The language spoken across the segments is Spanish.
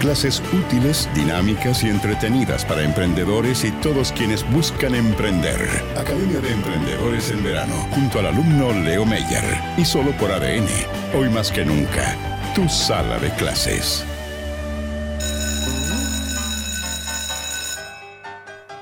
Clases útiles, dinámicas y entretenidas para emprendedores y todos quienes buscan emprender. Academia de Emprendedores en verano, junto al alumno Leo Meyer. Y solo por ADN. Hoy más que nunca, tu sala de clases.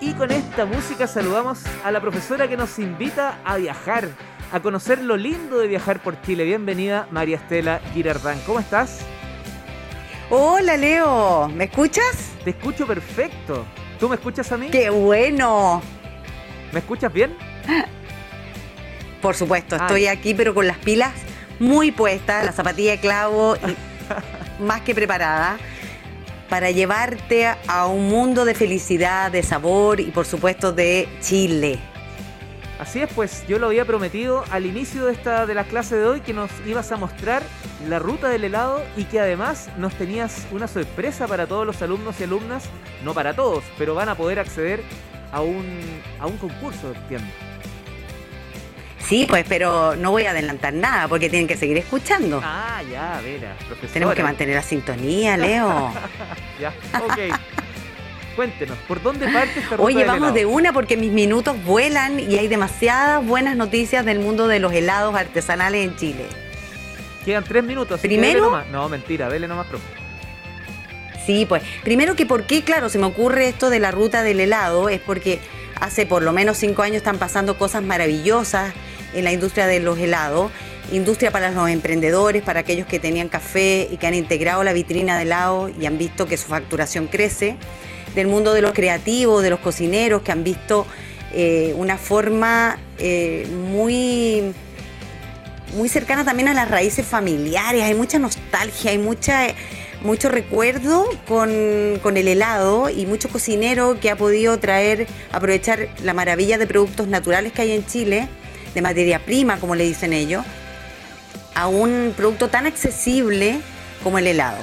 Y con esta música saludamos a la profesora que nos invita a viajar, a conocer lo lindo de viajar por Chile. Bienvenida, María Estela Girardán. ¿Cómo estás? Hola Leo, ¿me escuchas? Te escucho perfecto. ¿Tú me escuchas a mí? ¡Qué bueno! ¿Me escuchas bien? Por supuesto, estoy aquí pero con las pilas muy puestas, la zapatilla de clavo y más que preparada para llevarte a un mundo de felicidad, de sabor y por supuesto de Chile. Así es, pues yo lo había prometido al inicio de esta de la clase de hoy que nos ibas a mostrar la ruta del helado y que además nos tenías una sorpresa para todos los alumnos y alumnas, no para todos, pero van a poder acceder a un, a un concurso, entiendo. Sí, pues, pero no voy a adelantar nada porque tienen que seguir escuchando. Ah, ya, Vera, profesora. Tenemos que mantener la sintonía, Leo. ya, ok. Cuéntenos, ¿por dónde parte esta ruta Oye, vamos de una porque mis minutos vuelan y hay demasiadas buenas noticias del mundo de los helados artesanales en Chile. Quedan tres minutos. Primero. No, mentira, dele nomás, profe. Sí, pues. Primero que por qué, claro, se me ocurre esto de la ruta del helado, es porque hace por lo menos cinco años están pasando cosas maravillosas en la industria de los helados. Industria para los emprendedores, para aquellos que tenían café y que han integrado la vitrina de helado y han visto que su facturación crece del mundo de los creativos, de los cocineros, que han visto eh, una forma eh, muy, muy cercana también a las raíces familiares. Hay mucha nostalgia, hay mucha, mucho recuerdo con, el helado y mucho cocinero que ha podido traer, aprovechar la maravilla de productos naturales que hay en Chile, de materia prima, como le dicen ellos, a un producto tan accesible como el helado.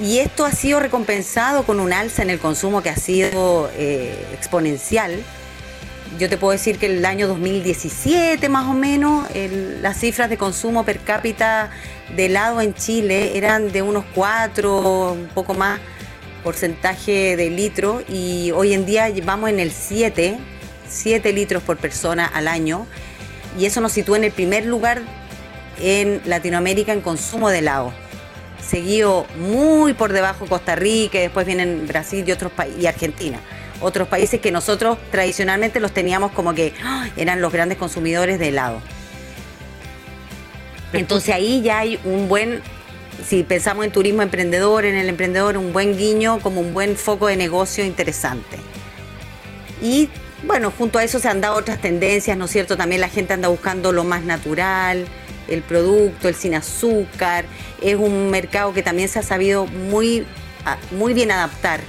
Y esto ha sido recompensado con un alza en el consumo que ha sido eh, exponencial. Yo te puedo decir que el año 2017 más o menos las cifras de consumo per cápita de helado en Chile eran de unos 4, un poco más porcentaje de litro y hoy en día vamos en el 7, 7 litros por persona al año y eso nos sitúa en el primer lugar en Latinoamérica en consumo de helado seguido muy por debajo Costa Rica, y después vienen Brasil y otros y Argentina. Otros países que nosotros tradicionalmente los teníamos como que ¡ah! eran los grandes consumidores de helado. Entonces ahí ya hay un buen, si pensamos en turismo emprendedor, en el emprendedor, un buen guiño como un buen foco de negocio interesante. Y bueno, junto a eso se han dado otras tendencias, ¿no es cierto? También la gente anda buscando lo más natural, el producto, el sin azúcar. Es un mercado que también se ha sabido muy, muy bien adaptar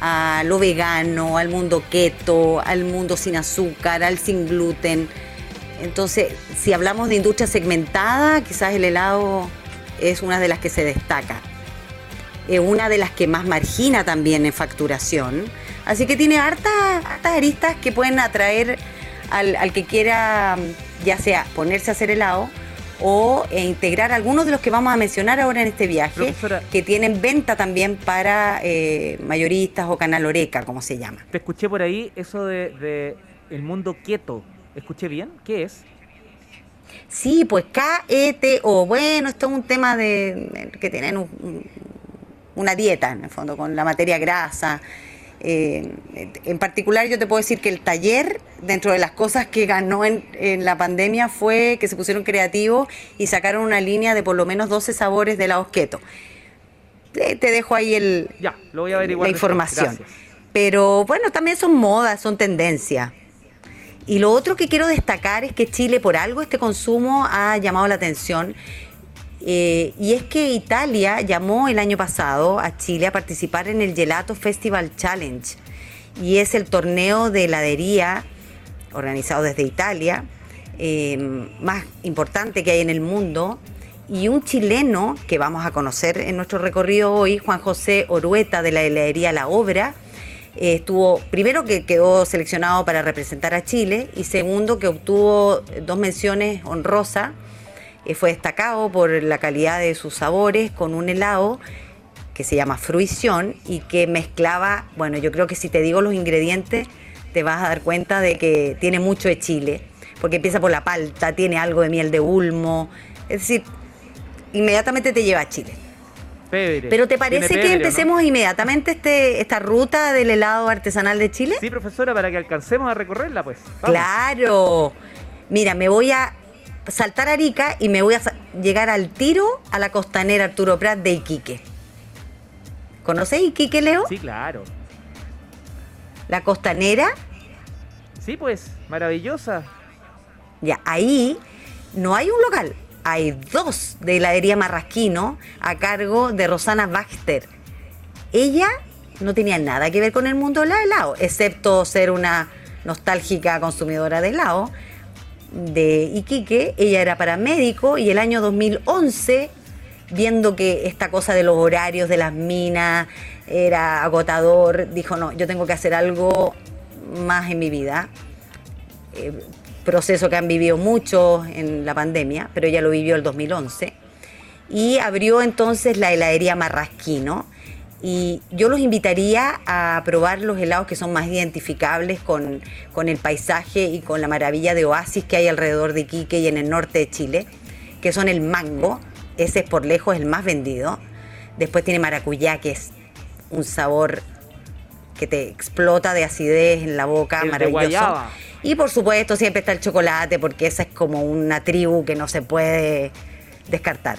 a lo vegano, al mundo keto, al mundo sin azúcar, al sin gluten. Entonces, si hablamos de industria segmentada, quizás el helado es una de las que se destaca. Es una de las que más margina también en facturación. Así que tiene hartas, aristas que pueden atraer al, al que quiera, ya sea ponerse a hacer helado o e integrar algunos de los que vamos a mencionar ahora en este viaje, que tienen venta también para eh, mayoristas o canal Oreca, como se llama. Te escuché por ahí eso de, el mundo quieto. ¿Escuché bien? ¿Qué es? Sí, pues K-E-T-O. Bueno, esto es un tema de que tienen una dieta, en el fondo, con la materia grasa. Eh, en particular yo te puedo decir que el taller, dentro de las cosas que ganó en, la pandemia, fue que se pusieron creativos y sacaron una línea de por lo menos 12 sabores de la keto. Te, dejo ahí el, ya, lo voy a la información. Pero bueno, también son modas, son tendencias. Y lo otro que quiero destacar es que Chile, por algo, este consumo ha llamado la atención eh, y es que Italia llamó el año pasado a Chile a participar en el Gelato Festival Challenge. y es el torneo de heladería organizado desde Italia, eh, más importante que hay en el mundo. Y un chileno que vamos a conocer en nuestro recorrido hoy, Juan José Orueta de la heladería La Obra, eh, estuvo, primero que quedó seleccionado para representar a Chile y segundo que obtuvo dos menciones honrosas. Eh, fue destacado por la calidad de sus sabores con un helado que se llama Fruición y que mezclaba, bueno, yo creo que si te digo los ingredientes te vas a dar cuenta de que tiene mucho de Chile, porque empieza por la palta, tiene algo de miel de ulmo, es decir, inmediatamente te lleva a Chile. Pero ¿te parece que empecemos inmediatamente este, esta ruta del helado artesanal de Chile? Sí, profesora, para que alcancemos a recorrerla, pues. Claro. Mira, me voy a saltar a Arica y me voy a llegar al tiro a la costanera Arturo Prat de Iquique. ¿Conoces Iquique, Leo? Sí, claro. La costanera. Sí, pues, maravillosa. Ya, ahí no hay un local, hay dos de heladería Marrasquino a cargo de Rosana Baxter. Ella no tenía nada que ver con el mundo del helado, excepto ser una nostálgica consumidora de helado de Iquique. Ella era paramédico y el año 2011 viendo que esta cosa de los horarios de las minas era agotador, dijo, no, yo tengo que hacer algo más en mi vida. Eh, proceso que han vivido muchos en la pandemia, pero ella lo vivió el 2011. Y abrió entonces la heladería Marrasquino. Y yo los invitaría a probar los helados que son más identificables con, con el paisaje y con la maravilla de oasis que hay alrededor de Iquique y en el norte de Chile, que son el mango, ese es por lejos el más vendido. Después tiene maracuyá, que es un sabor que te explota de acidez en la boca, maravilloso. Y por supuesto siempre está el chocolate, porque esa es como una tribu que no se puede descartar.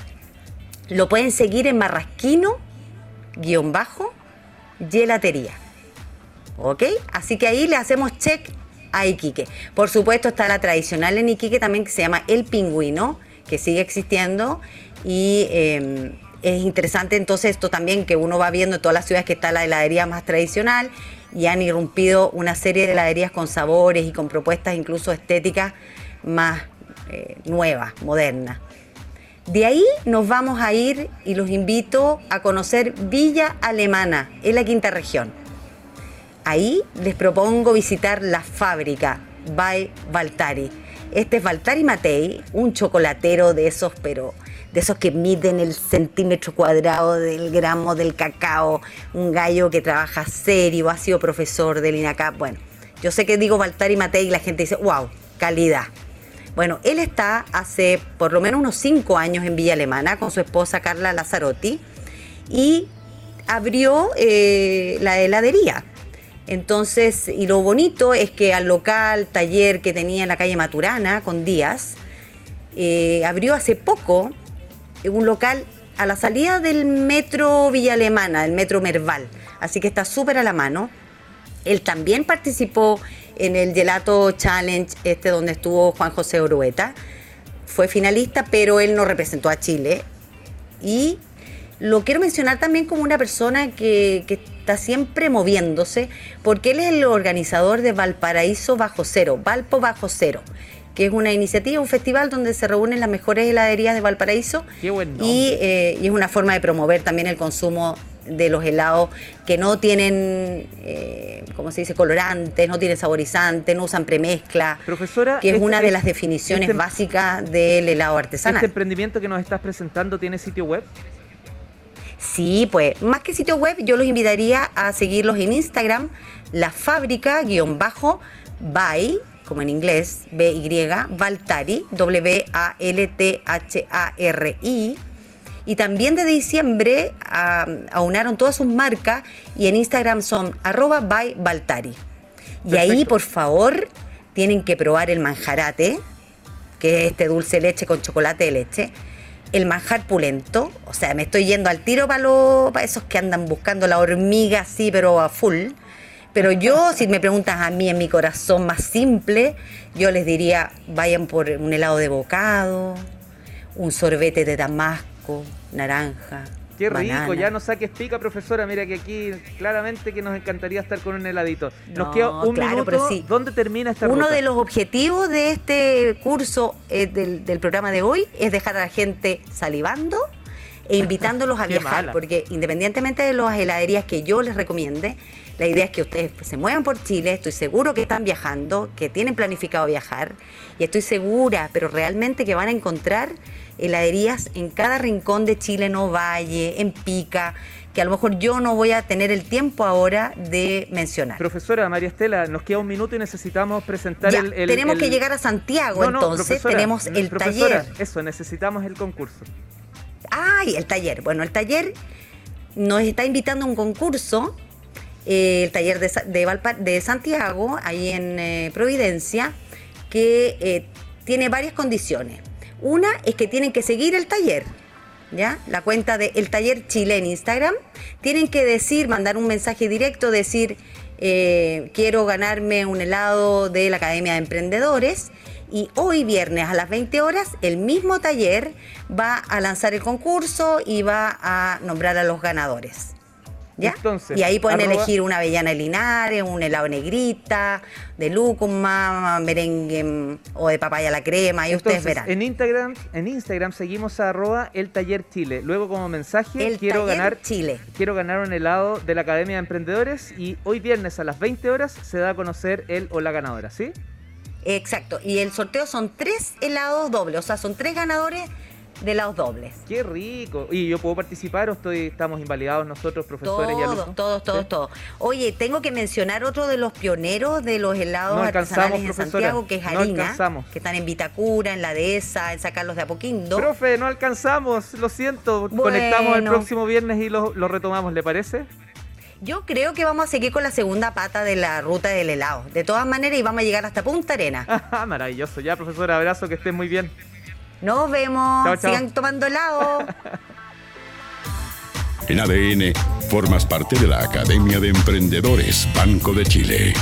Lo pueden seguir en marrasquino, guion bajo, gelatería. ¿Ok? Así que ahí le hacemos check a Iquique. Por supuesto está la tradicional en Iquique también que se llama El Pingüino, que sigue existiendo y em, es interesante entonces esto también que uno va viendo en todas las ciudades que está la heladería más tradicional y han irrumpido una serie de heladerías con sabores y con propuestas incluso estéticas más eh, nuevas, modernas. De ahí nos vamos a ir y los invito a conocer Villa Alemana, en la quinta región. Ahí les propongo visitar la fábrica by Valtari. Este es Valtari Matei, un chocolatero de esos, pero de esos que miden el centímetro cuadrado del gramo del cacao, un gallo que trabaja serio, ha sido profesor del INACAP. Bueno, yo sé que digo Baltari Matei y la gente dice, wow, calidad. Bueno, él está hace por lo menos unos cinco años en Villa Alemana con su esposa Carla Lazzarotti y abrió eh, la heladería. Entonces, y lo bonito es que al local, taller que tenía en la calle Maturana con Díaz, eh, abrió hace poco un local a la salida del metro Villa Alemana, del metro Merval. Así que está súper a la mano. Él también participó en el Gelato Challenge, este donde estuvo Juan José Orueta. Fue finalista, pero él no representó a Chile. Y lo quiero mencionar también como una persona que, que, está siempre moviéndose, porque él es el organizador de Valparaíso Bajo Cero, Valpo Bajo Cero que es una iniciativa, un festival donde se reúnen las mejores heladerías de Valparaíso. Eh, y, es una forma de promover también el consumo de los helados que no tienen, eh, ¿cómo se dice?, colorantes, no tienen saborizantes, no usan premezcla. Profesora. Que es este una de las definiciones este básicas del helado artesanal. ¿Este emprendimiento que nos estás presentando tiene sitio web? Sí, pues más que sitio web, yo los invitaría a seguirlos en Instagram, la fábrica guion bajo by como en inglés, B-Y, Valtari, W-A-L-T-H-A-R-I. Y también de diciembre aunaron todas sus marcas y en Instagram son arroba by Valtari. Y ahí, por favor, tienen que probar el manjarate, que es este dulce leche con chocolate de leche. El manjar pulento, o sea, me estoy yendo al tiro para, para esos que andan buscando la hormiga así, pero a full. Pero yo, si me preguntas a mí en mi corazón más simple, yo les diría, vayan por un helado de bocado, un sorbete de damasco, naranja. Qué rico, ya no saques pica, profesora. Mira que aquí claramente que nos encantaría estar con un heladito. Nos queda un minuto. ¿Dónde termina esta Uno de los objetivos de este curso eh, del, del programa de hoy es dejar a la gente salivando e invitándolos a viajar, porque independientemente de las heladerías que yo les recomiende, la idea es que ustedes se muevan por Chile, estoy seguro que están viajando, que tienen planificado viajar, y estoy segura, pero realmente que van a encontrar heladerías en cada rincón de Chile, en Ovalle, en Pica, que a lo mejor yo no voy a tener el tiempo ahora de mencionar. Profesora María Estela, nos queda un minuto y necesitamos presentar el, Tenemos que llegar a Santiago, entonces tenemos el taller. Eso, necesitamos el concurso. ¡Ay! El taller. Bueno, el taller nos está invitando a un concurso, eh, el taller de, de, Santiago, ahí en eh, Providencia, que eh, tiene varias condiciones. Una es que tienen que seguir el taller, ¿ya? La cuenta de El Taller Chile en Instagram. Tienen que decir, mandar un mensaje directo, decir, quiero ganarme un helado de la Academia de Emprendedores y hoy viernes a las 20 horas el mismo taller va a lanzar el concurso y va a nombrar a los ganadores. ¿Ya? y ahí pueden elegir una avellana de Linares, un helado negrita, de lúcuma, merengue mm, o de papaya a la crema, y ustedes verán. En Instagram, en Instagram seguimos a arroba el taller Chile. Luego como mensaje quiero ganar Chile. Quiero ganar un helado de la Academia de Emprendedores y hoy viernes a las 20 horas se da a conocer el o la ganadora, ¿sí? Exacto, y el sorteo son tres helados dobles, o sea, son tres ganadores de helados dobles. Qué rico. ¿Y yo puedo participar o estoy, estamos invalidados nosotros, profesores todos, y alumnos? Todos, todos, todos. Oye, tengo que mencionar otro de los pioneros de los helados artesanales en Santiago, que es Harina, que están en Vitacura, en la Dehesa, en Sacarlos de Apoquindo. Profe, no alcanzamos, lo siento. Conectamos el próximo viernes y lo, lo retomamos, ¿le parece? Yo creo que vamos a seguir con la segunda pata de la ruta del helado. De todas maneras, y vamos a llegar hasta Punta Arena. Maravilloso. Ya, profesor, abrazo, que estén muy bien. Nos vemos. Sigan tomando helado. en ADN, formas parte de la Academia de Emprendedores Banco de Chile.